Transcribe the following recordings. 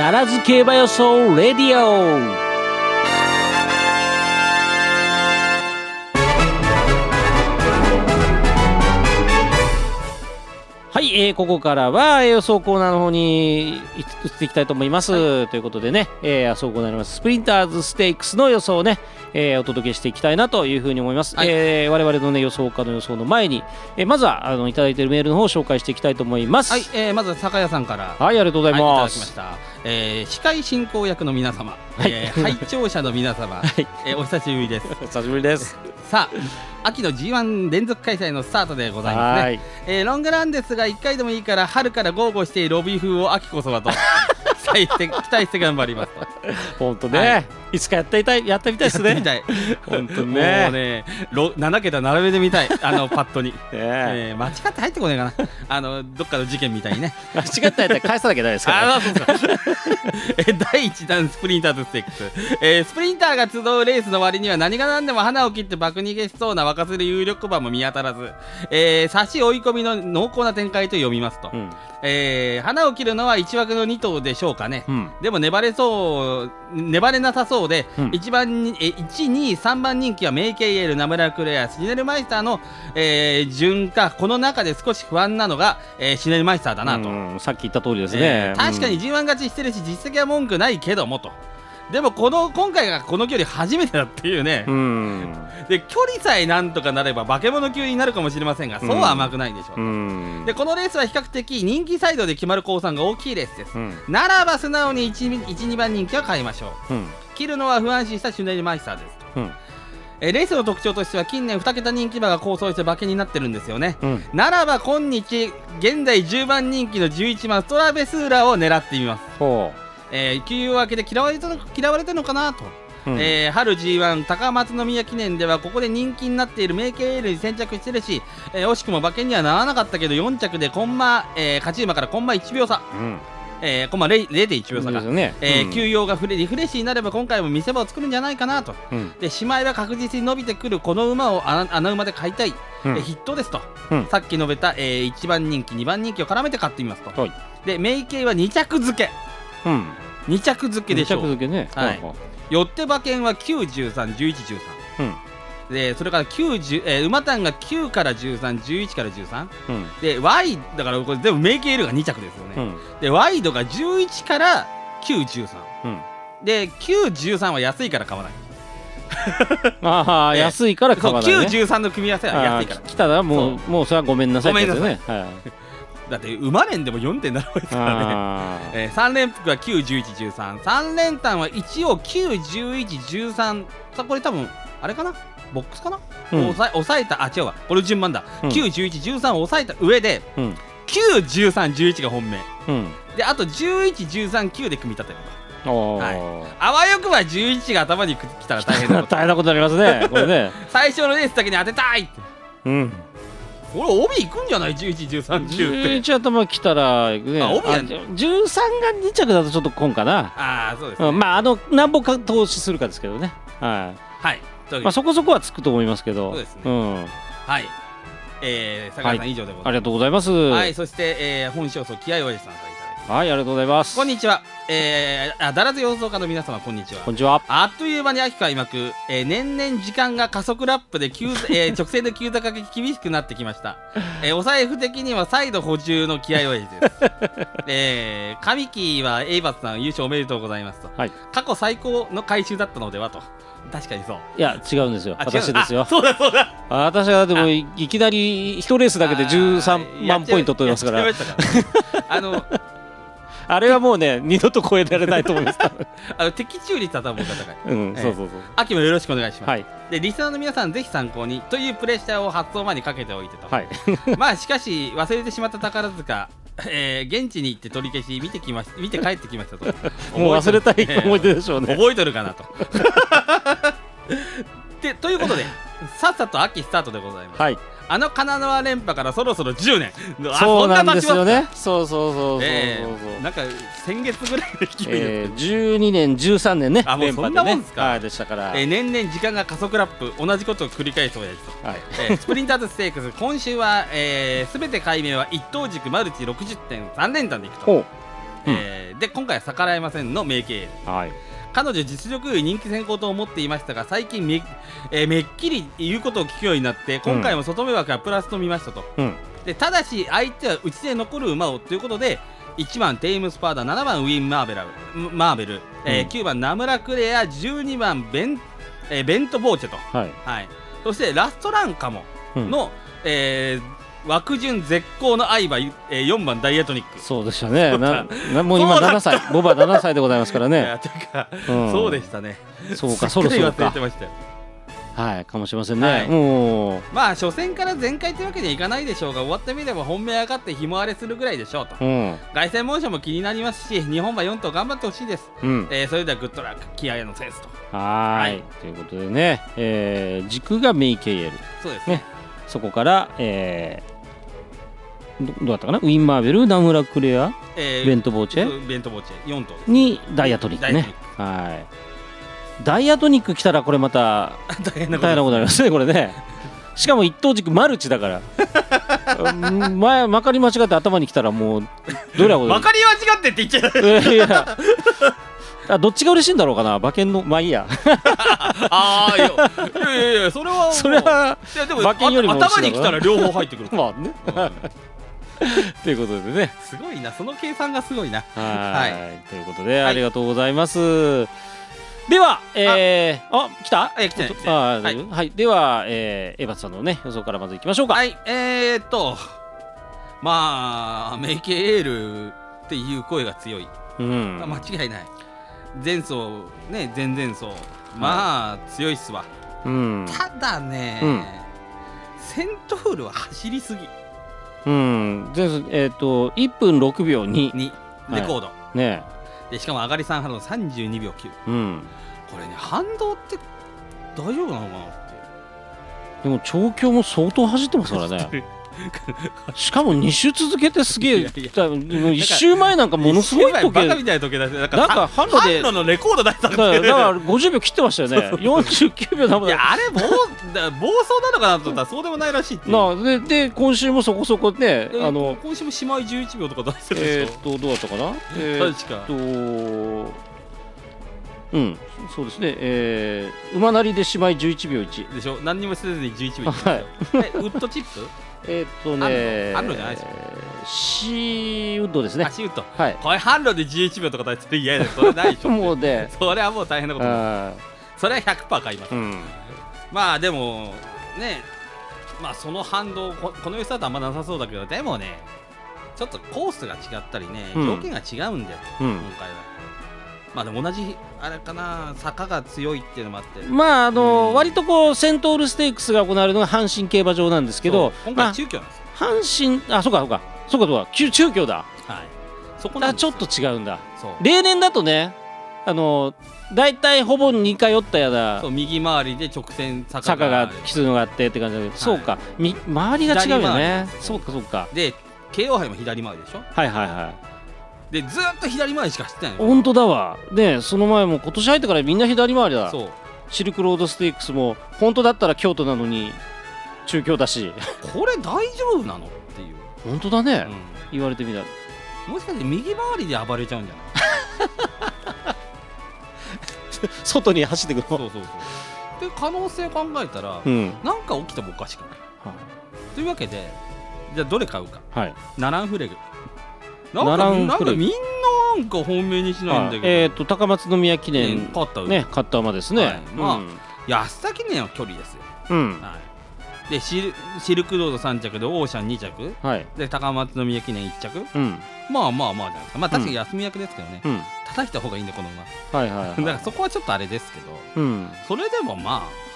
ダラズ競馬予想レディオ。えー、ここからは予想コーナーの方に移っていきたいと思います、はい、ということでね、えー、予想コーナーります。スプリンターズステークスの予想をね、えー、お届けしていきたいなというふうに思います、はい、えー、我々のね予想家の予想の前に、えー、まずはあのいただいているメールの方を紹介していきたいと思います。はい、えー、まず酒屋さんから。はいありがとうございます、はい、えー、司会進行役の皆様、はい、えー、拝聴者の皆様、はい、えー、お久しぶりです。お久しぶりですさあ秋の G1 連続開催のスタートでございますね、えー、ロングランですが1回でもいいから春から豪語しているロビー風を秋こそはと 期待して期待して頑張りますと。本当ね、はい、いつかやってみたいやってみたいですね。みたい。本当ね。もうね7桁並べてみたい。あの パッドに、ねえ。ー、間違って入ってこないかな。あのどっかの事件みたいにね。間違って入ったら返さなきゃダメですから、ね、あそうそう え第1弾スプリンターズステーク。ス、えー、スプリンターが集うレースの割には何が何でも花を切って爆逃げしそうな沸かせる有力馬も見当たらず、えー、差し追い込みの濃厚な展開と読みますと、うん、えー、花を切るのは1枠の2頭でしょうかね、うん、でも粘れそう粘れなさそうで、うん、1番え1、2、3番人気はメイケイエル、ナムラクレア、シネルマイスターの、えー、順か、この中で少し不安なのが、えー、シネルマイスターだなと。さっき言った通りですね、えー、確かに G1 勝ちしてるし、実績は文句ないけどもと。でもこの今回がこの距離初めてだっていうね、で距離さえなんとかなれば化け物級になるかもしれませんが、そうは甘くないでしょう、うでこのレースは比較的人気サイドで決まる降参が大きいレースです、うん、ならば素直に 1, 1 2番人気は買いましょう、うん、切るのは不安心したシュネルマイスターです、うん。えレースの特徴としては近年2桁人気馬が構想して馬券になってるんですよね、うん、ならば今日現在10番人気の11番ストラベスーラーを狙ってみますえー、休養明けで嫌われたの嫌われたのかなと。うん、えー、春 G1 高松宮記念ではここで人気になっているメイケールに先着してるし、えー、惜しくも馬券にはならなかったけど4着でコンマ、えー、勝ち馬からコンマ1秒差、うん。えー、コンマ0.1秒差が、ね。えー、休養がフレリフレッシュになれば今回も見せ場を作るんじゃないかなと、うん、でしまいは確実に伸びてくるこの馬を穴馬で買いたい、うん、えヒットですと、うん、さっき述べた、えー、1番人気2番人気を絡めて買ってみますと、でメイケイは2着付け、うん。2着付けでしょ。う2着付けね、はい、よって馬券は9131113、うん。でそれから90、えー、馬単が9から1311から13、うん、で Y だからこれ全部メイケールが2着ですよね、うん、でワイドが11から913、うん、で913は安いから買わない。ああ、安いから買わない、ね、913の組み合わせは安いから。来たらもうもうそれはごめんなさいごめんなさい、ねはいだって馬連でも4.7倍ですからね、えー、3連服は91113連単は一応91113さこれ多分あれかな？ボックスかな、うん、抑え抑えた。あ違うわ。これ順番だ、うん、91113を抑えた上で、うん、91311が本命、うん、であと1113,9で組み立てる。とはい、あわよくば11が頭にきたら大変なこと。大変なことになりますね。これね。最初のレースだけに当てたいって。うん俺帯行くんじゃない？111310って11頭来たら、ね、あ帯やん13が2着だとちょっと今かな。ああそうです、ね。うん、まああの何本か投資するかですけどね。はい、はいまあ、そこそこはつくと思いますけど。そうですね、うん、はい。えー、坂井さん、以上でございます。ありがとうございます。はいそして、えー、本勝訴気合おじさんはい、ありがとうございます。こんにちは。えー、あ、だらず予想家の皆様、こんにちは。こんにちは。あっという間に秋開幕、えー、年々時間が加速ラップで急、えー、直線で急坂が厳しくなってきました。えー、お財布的には再度補充の気合を入れです。えー、上木はエイバスさん優勝おめでとうございますと。はい。過去最高の回収だったのではと。確かにそういや違うんですよ私ですよそうだそうだ私はでもいきなり1レースだけで13万ポイント取りますからあのあれはもうね二度と超えられないと思います。あの的中率は多分高い、うん、そうそうそう。秋もよろしくお願いします、はい、でリスナーの皆さんぜひ参考にというプレッシャーを発送前にかけておいてと、はい、まあしかし忘れてしまった宝塚えー、現地に行って取り消し見てきまし見て帰ってきましたと。もう忘れたい思い出でしょうね、覚えとるかなと。でということでさっさと秋スタートでございます、はいあの金沢連覇からそろそろ10年。そうなんですよね。そうそうそうそうそう、えー、なんか先月ぐらいの勢いで、えー、12年13年ねあもうそんなもんですか、でしたから、えー、年々時間が加速ラップ同じことを繰り返そうやと、はい。えー、スプリンターズステークス今週は、えー、全て解明は一等軸マルチ60.3連単でいくと。えーで今回は逆らえませんの名経。はい彼女実力より人気先行と思っていましたが最近め,、えーめっきり言うことを聞くようになって今回も外目枠はプラスと見ましたと、うん。でただし相手は内で残る馬をということで1番テイムスパーダ7番ウィン・マーベラマーベル、えーうん。9番ナムラクレア12番ベン,、えーベント・ボーチェと、はい。はい、そしてラストランカモうん。の、えー枠順絶好の相場、えー、4番ダイエトニック。そうでしたね。ななもう今そうだ。7歳ボバ7歳でございますから いねうん。そうでしたね。そうかそろそろかてましたよ。はいかもしれませんね、はい。まあ初戦から全開というわけにはいかないでしょうが終わってみれば本命上がってひも荒れするぐらいでしょうと。うん。凱旋門賞も気になりますし日本馬4頭頑張ってほしいです、うん。えーそれではグッドラック気合のセンスと。はーい。はい。ということでね、えー軸がメイケイエル。そうですね。ねそこから、えーどどうだったかな？ウィン・マーベルナムラ・クレアえーベント・ボーチェ？ベントボーチェ4頭にダイヤトニックね。はい。ダイヤトニック来たらこれまた大変なこと。になりますねこれね。しかも一等軸マルチだから。う ん前まかり間違って頭に来たらもうどれはまかり間違ってって言っちゃう。いやあどっちが嬉しいんだろうかな？馬券のまあいいや。ああいやいやいやいやそれはそれはいやでも馬券よりもあ頭に来たら両方入ってくる まあね。うん。ということでね。すごいなその計算がすごいな。はい。はということではい。ありがとうございます、ではえー、あ来た？え来てない来てない。あはい。では、えー、エバツさんのね予想からまずいきましょうか。はい。えー、っとまあメイケエールっていう声が強い、うん。間違いない前走ね前々走まあ、強いっすわ。うん。ただね、うん。セントフールは走りすぎ。うん。前走えっ、と1分6秒2に。レコード、ね。でしかも上がり3波の32秒9うん。これね反動って大丈夫なのかなって。でも調教も相当走ってますからねしかも2周続けてすげえいやいや。だもう1周前なんかものすごい時計みたいな時計出してなんか販路で販路のレコード出したんだだから50秒切ってましたよね。49秒だもん。いやあれ暴だ暴走なのかなと思ったらそうでもないらしいってなあでで今週もそこそこねであの今週も姉妹11秒とか出してるでしえーっとどうだったかな？えょ、ーっ確かとうんそうですね。えー馬なりで姉妹11秒1でしょ？何にもせずに11秒はい。えウッドチップ？えーっとね販路じゃないですよ。シーウッドですね。足ウッド。はい。これ販路で11秒とか出してる嫌だよそれないでしょ。もうね。それはもう大変なことあそれは100%買いますーうん。まあでもねまあその反動ここの良さだとあんまなさそうだけどでもねちょっとコースが違ったりね、うん。条件が違うんだよ、うん。今回はまあでも同じあれかな坂が強いっていうのもあって。まああのうん。割とこうセントールステークスが行われるのが阪神競馬場なんですけど今まあ回中京なんですよ、阪神あそうかそうか。そうかそうか。中中京だ。はい。そこなちょっと違うんだ。例年だとねあの大体ほぼ似通ったようなそう右回りで直線坂坂ががあるきついのがあってって感じだけど、そうか。み周りが違うよね。そうかそうか。で慶応杯も左回りでしょ。はいはいはいでずーっと左回りしか走ってないの本当だわ。ねその前も今年入ってからみんな左回りだ。そう。シルクロードステークスも本当だったら京都なのに中京だし。これ大丈夫なの？っていう、本当だね、うん。言われてみたら。もしかして右回りで暴れちゃうんじゃない？外に走ってくるそうそうそう。で可能性を考えたら、うん。なんか起きてもおかしくない。というわけでじゃあどれ買うか。はい。ナランフレグなんかなんかみんななんか本命にしないんだけど、はいえっ、と高松宮記ね念勝ったね勝った馬ですね、はい。まあ安田記念は距離ですよ、うん、うんはい、でシルシルクロード3着でオーシャン2着。はい。で高松宮記念1着。うん。まあまあまあじゃないですか。まあ確かに休み役ですけどね、うん。叩いた方がいいんでこの馬。はいはい、はい、だからそこはちょっとあれですけど。うん。それでもまあ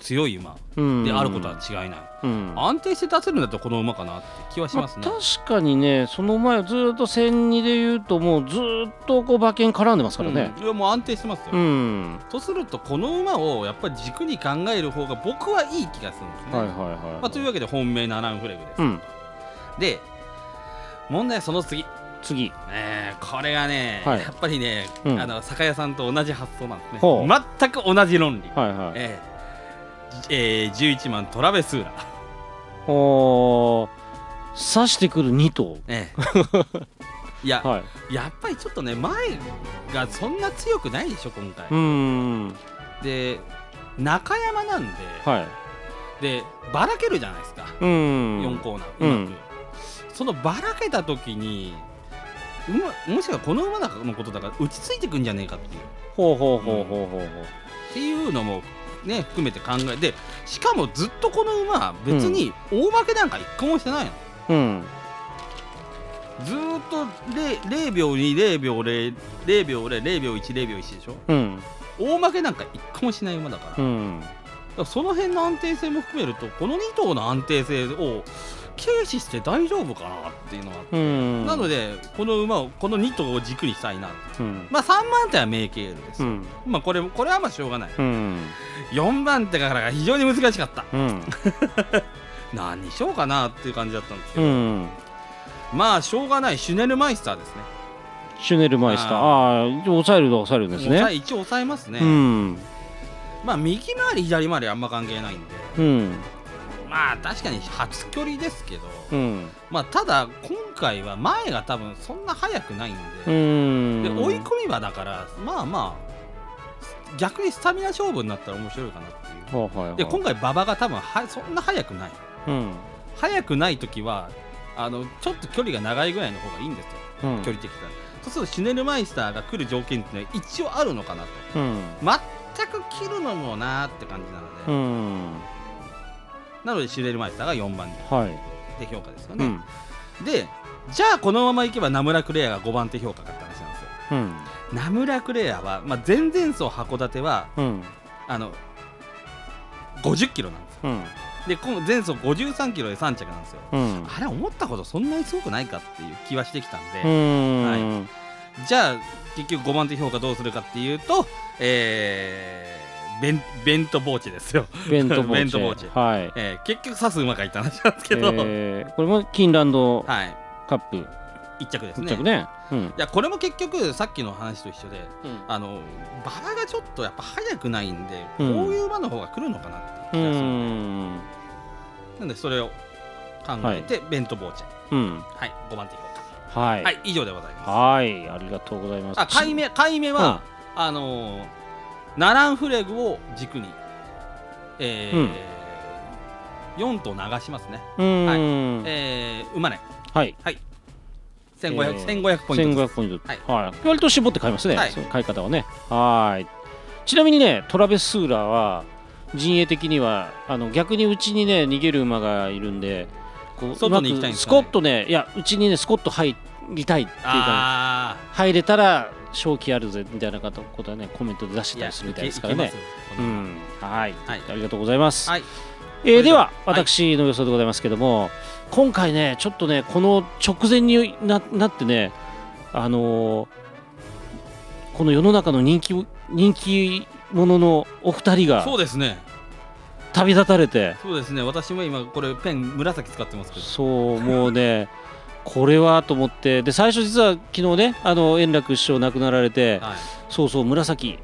強い馬うん。であることは違いない、うん。安定して出せるんだったらこの馬かなって気はしますね、まあ確かにねその前ずっと1002で言うともうずっとこう馬券絡んでますからね。うん。いやもう安定してますよ、うん、とするとこの馬をやっぱり軸に考える方が僕はいい気がするんですね、はいはいはい、まあ、というわけで本命ナランフレグです、うん。で問題はその次。次。えーこれがね、はい。やっぱりね、うん。あの酒屋さんと同じ発想なんですね。全く同じ論理、はいはい。えーえー、11番トラベスーラ、おー。刺してくる2頭。えー いや、はい、やっぱりちょっとね前がそんな強くないでしょ今回。うん。で中山なんで、はい、でばらけるじゃないですか。うん。4コーナーうまく、うん、そのばらけた時に馬もしかこの馬のことだから落ち着いてくんじゃねえかっていう。ほうほうほうほうほうほう、っていうのもね含めて考えてしかもずっとこの馬別に大負けなんか一個もしてないの、うん、ずっと 0, 0秒2、0秒0、0秒0、0秒1、0秒1でしょ、うん、大負けなんか一個もしない馬だから、うん、からその辺の安定性も含めるとこの2頭の安定性を軽視して大丈夫かなっていうのがあって、うん、なのでこの馬をこの2頭を軸にしたいな、うん、まあ3番手はメイケールです、うん、まあこれこれはまあしょうがない、うん、4番手からが非常に難しかった、何にしようかなっていう感じだったんですけど、まあしょうがない。シュネルマイスターですね。シュネルマイスター。ああ抑えると抑えるんですね。一応抑えますね、まあ右回り左回りあんま関係ないんで、うん、まあ確かに初距離ですけど、うん、まあただ今回は前が多分そんな速くないんでで追い込み場だからまあまあ逆にスタミナ勝負になったら面白いかなっていう、はいはい、で今回馬場が多分はそんな速くない、うん、速くない時はあのちょっと距離が長いぐらいの方がいいんですよ、うん、距離的にそうするとシュネルマイスターが来る条件っていうのは一応あるのかなと、うん、全く切るのもなーって感じなので、うん、なのでシュレルマイスターが4番手評価ですよね、はいうん、でじゃあこのままいけばナムラクレアが5番手評価かって話なんですよ、うん、ナムラクレアは、まあ、前々走函館は、あの50キロなんですよ、で前走53キロで3着なんですよ、あれ思ったほどそんなにすごくないかっていう気はしてきたんで、はい、じゃあ結局5番手評価どうするかっていうと、えー、ベンベントボーチですよ。ベントボーチ。はい。えー、結局刺す馬がいた話なんですけど、えー、これもキンランドカップ、はい、一着ですね。ね。うん、いやこれも結局さっきの話と一緒で、うん、あの馬場がちょっとやっぱ速くないんで、うん、こういう馬の方が来るのかなっていう気がする。ん。で、なんでそれを考えて、はい、ベントボーチェ、うん、はい。5番手評価。はい、はい、以上でございます。はい。ありがとうございます。あ買い目買い目は、うん、あのー、ナランフレグを軸にえー、うん、4頭流しますね。はい。えー、馬ね。はい。はい。1500、えー、1500ポイント1500ポイント。はい、はい、割と絞って買いますね、はい、その買い方はね。はい。ちなみにねトラベス・スーラーは陣営的にはあの逆にうちにね逃げる馬がいるんでこう外に行きたいんですか、ね、スコットねいやうちにねスコット入りたいっていうか入れたら正気あるぜみたいなことはねコメントで出してたりするみたいですからね。うん、はい、はい、ありがとうございます。はい、えー、では私の予想でございますけども、はい、今回ねちょっとねこの直前にななってねあのー、この世の中の人気人気者のお二人がそうですね。旅立たれて。そうですね。私も今これペン紫使ってますけど。そうもうねこれはと思ってで最初実は昨日ねあの円楽師匠亡くなられて、はい、そうそう紫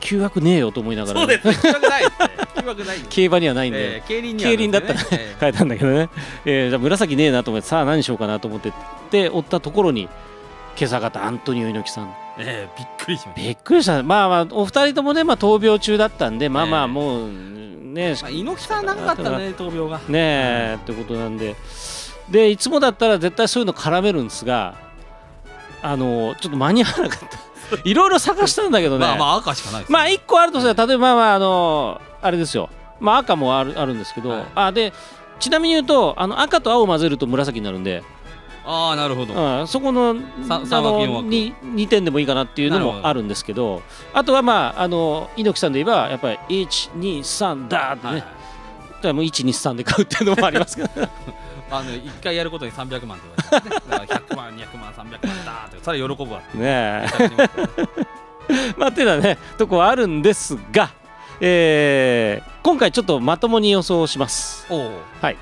旧枠ねえよと思いながら、そうです競馬にはないんで、えー、競輪に、ね、競輪だったら、えー、変えたんだけどね、えー、じゃ紫ねえなと思ってさあ何しようかなと思ってで追ったところに今朝方アントニオ猪木さん。えー、びっくりしました。びっくりした。まあまあお二人ともね、まあ、闘病中だったんでまあまあもうね、まあ、猪木さん長かったね闘病が。ねえ、ってことなんででいつもだったら絶対そういうの絡めるんですがあのちょっと間に合わなかった。いろいろ探したんだけどね。まあまあ赤しかない、ね、まあ1個あるとしたら例えばまああのあれですよ。まあ赤もあるあるんですけど、はい、あでちなみに言うとあの赤と青を混ぜると紫になるんで。ああなるほど、うん、そこのあの 2, 2点でもいいかなっていうのもあるんですけどあとはまああの猪木さんで言えばやっぱり123だってね、はいもう123で買うっていうのもありますけど あの1回やることに300万って言われて、ね、だから100万200万300万だって。それ喜ぶわねえ。まあっていうのはねとこはあるんですが、えー、今回ちょっとまともに予想します。はい。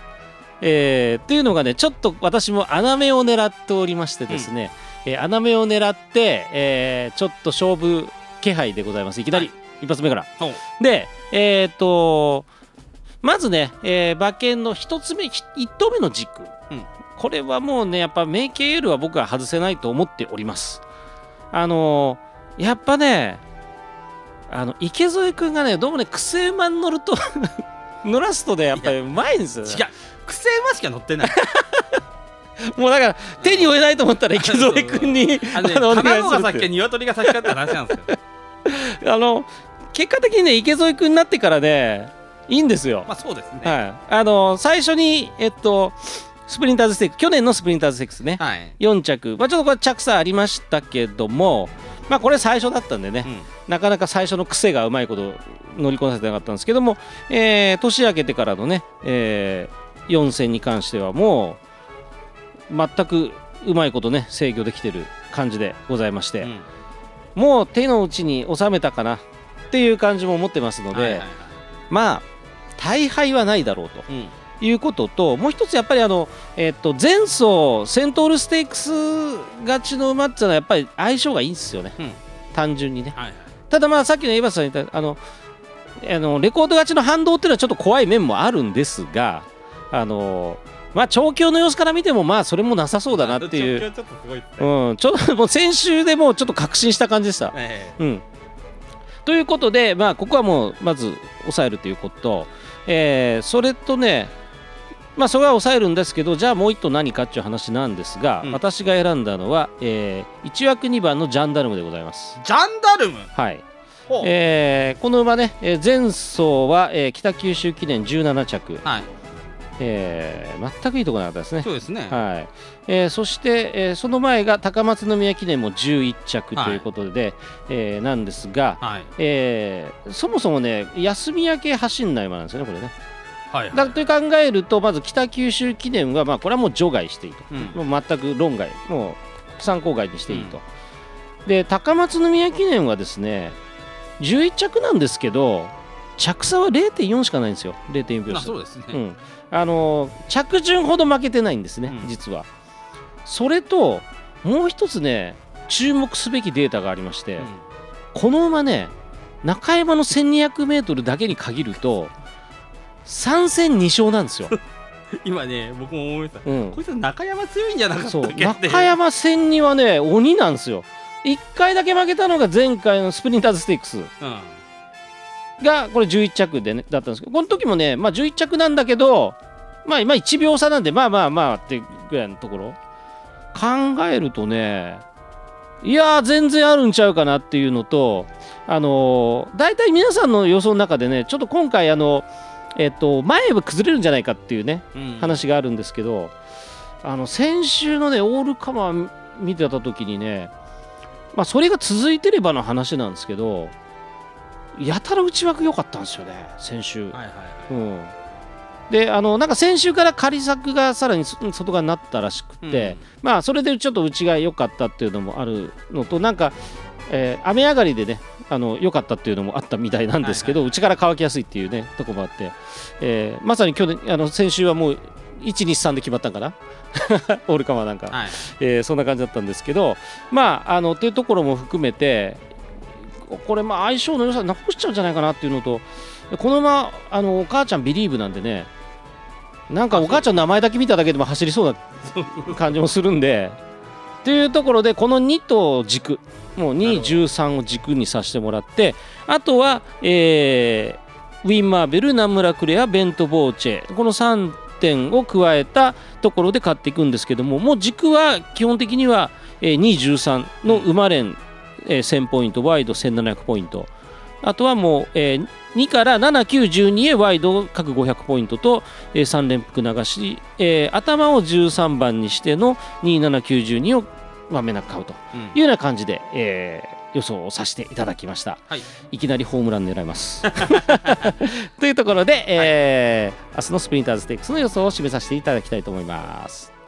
えー、っていうのがねちょっと私も穴目を狙っておりましてですね、うん、えー、穴目を狙って、えー、ちょっと勝負気配でございます。いきなり、はい、一発目から。でえっ、とまずね、えー、馬券の1つ目1投目の軸、うん、これはもうねやっぱメイケールは僕は外せないと思っております。あのやっぱねあの池添君がねどうもね癖馬に乗ると 乗らすとねやっぱりうまいんですよ、ね、違う。癖馬しか乗ってない。もうだから手に負えないと思ったら池添君に あの、ね、卵が先か鶏が先かって話なんですよ。あの結果的にね池添君になってからねいいんですよ。まあそうですね。はい。あの最初にえっとスプリンターズステーク去年のスプリンターズステークスね、はい、4着、まあ、ちょっとこれ着差ありましたけども、まあ、これ最初だったんでね、うん、なかなか最初の癖がうまいこと乗りこなせてなかったんですけども、えー、年明けてからのね、えー、4戦に関してはもう全くうまいことね制御できてる感じでございまして、うん、もう手の内に収めたかなっていう感じも持ってますので、はいはいはい、まあ大敗はないだろうと。いうことともう一つやっぱりあの、えっと前走セントールステークス勝ちの馬っていうのはやっぱり相性がいいんですよね、うん、単純にね、はい、ただまあさっきのエヴァさん言ったあのあのレコード勝ちの反動っていうのはちょっと怖い面もあるんですがあのまあ調教の様子から見てもまあそれもなさそうだなっていう、うん、ちょっと もう先週でもうちょっと確信した感じでした。えー、うん、ということで、まあ、ここはもうまず抑えるということ、えー、それとね、まあ、それは抑えるんですけどじゃあもう一頭何かっていう話なんですが、うん、私が選んだのは、えー、1枠2番のジャンダルムでございます。ジャンダルム？はい。えー、この馬ね、えー、前走は、えー、北九州記念17着、はいえー、全くいいところなかったですね。そうですね、はい。えー、そして、えー、その前が高松宮記念も11着ということで、はい、えー、なんですが、はい、えー、そもそもね休み明け走んない馬なんですよねこれね。はいはい、だと考えるとまず北九州記念は、まあ、これはもう除外していいと、うん、もう全く論外。もう参考外にしていいと、うん、で高松宮記念はですね11着なんですけど着差は0.4しかないんですよ。0.4秒。差そうですね、うん。あの着順ほど負けてないんですね、うん、実は。それともう一つね注目すべきデータがありまして、うん、この馬ね中山の 1200m だけに限ると3戦2勝なんですよ。今ね僕も思いました、うん、こいつ中山強いんじゃなかったっけ中山戦にはね鬼なんですよ。1回だけ負けたのが前回のスプリンターズステークス、うんがこれ11着で、ね、だったんですけどこの時もね、まあ、11着なんだけど、まあ、今1秒差なんでまあまあまあってぐらいのところ。考えるとねいや全然あるんちゃうかなっていうのとあのー、大体皆さんの予想の中でねちょっと今回あのえっと前は崩れるんじゃないかっていうね、うん、話があるんですけどあの先週のねオールカマー見てた時にねまあそれが続いてればの話なんですけどやたら内枠良かったんですよね、先週。はいはいはい。うん、であのなんか先週から仮作がさらに外側になったらしくて、うん、まあそれでちょっと内が良かったっていうのもあるのとなんか、えー、雨上がりでねあの良かったっていうのもあったみたいなんですけど、はいはいはい、内から乾きやすいっていうねとこもあって、えー、まさに去年あの先週はもう123で決まったんかな？オールカマーなんか、はい、えー、そんな感じだったんですけどまああのっていうところも含めてこれまあ相性の良さなくしちゃうんじゃないかなっていうのとこのままあのお母ちゃんビリーブなんでねなんかお母ちゃんの名前だけ見ただけでも走りそうな感じもするんでというところでこの2と軸もう2、13を軸にさせてもらってあとは、えー、ウィン・マーベルナムラ・クレアベント・ボーチェこの3点を加えたところで買っていくんですけどももう軸は基本的には、えー、2、13の馬連えー、1000ポイントワイド1700ポイント。あとはもう、えー、2から7、9、12へワイド各500ポイントと、えー、3連複流し、えー、頭を13番にしての2、7、9、12をまめなく買うというような感じで、うん、えー、予想をさせていただきました、はい、いきなりホームラン狙います。というところで、えー、はい、明日のスプリンターズステークスの予想を締めさせていただきたいと思います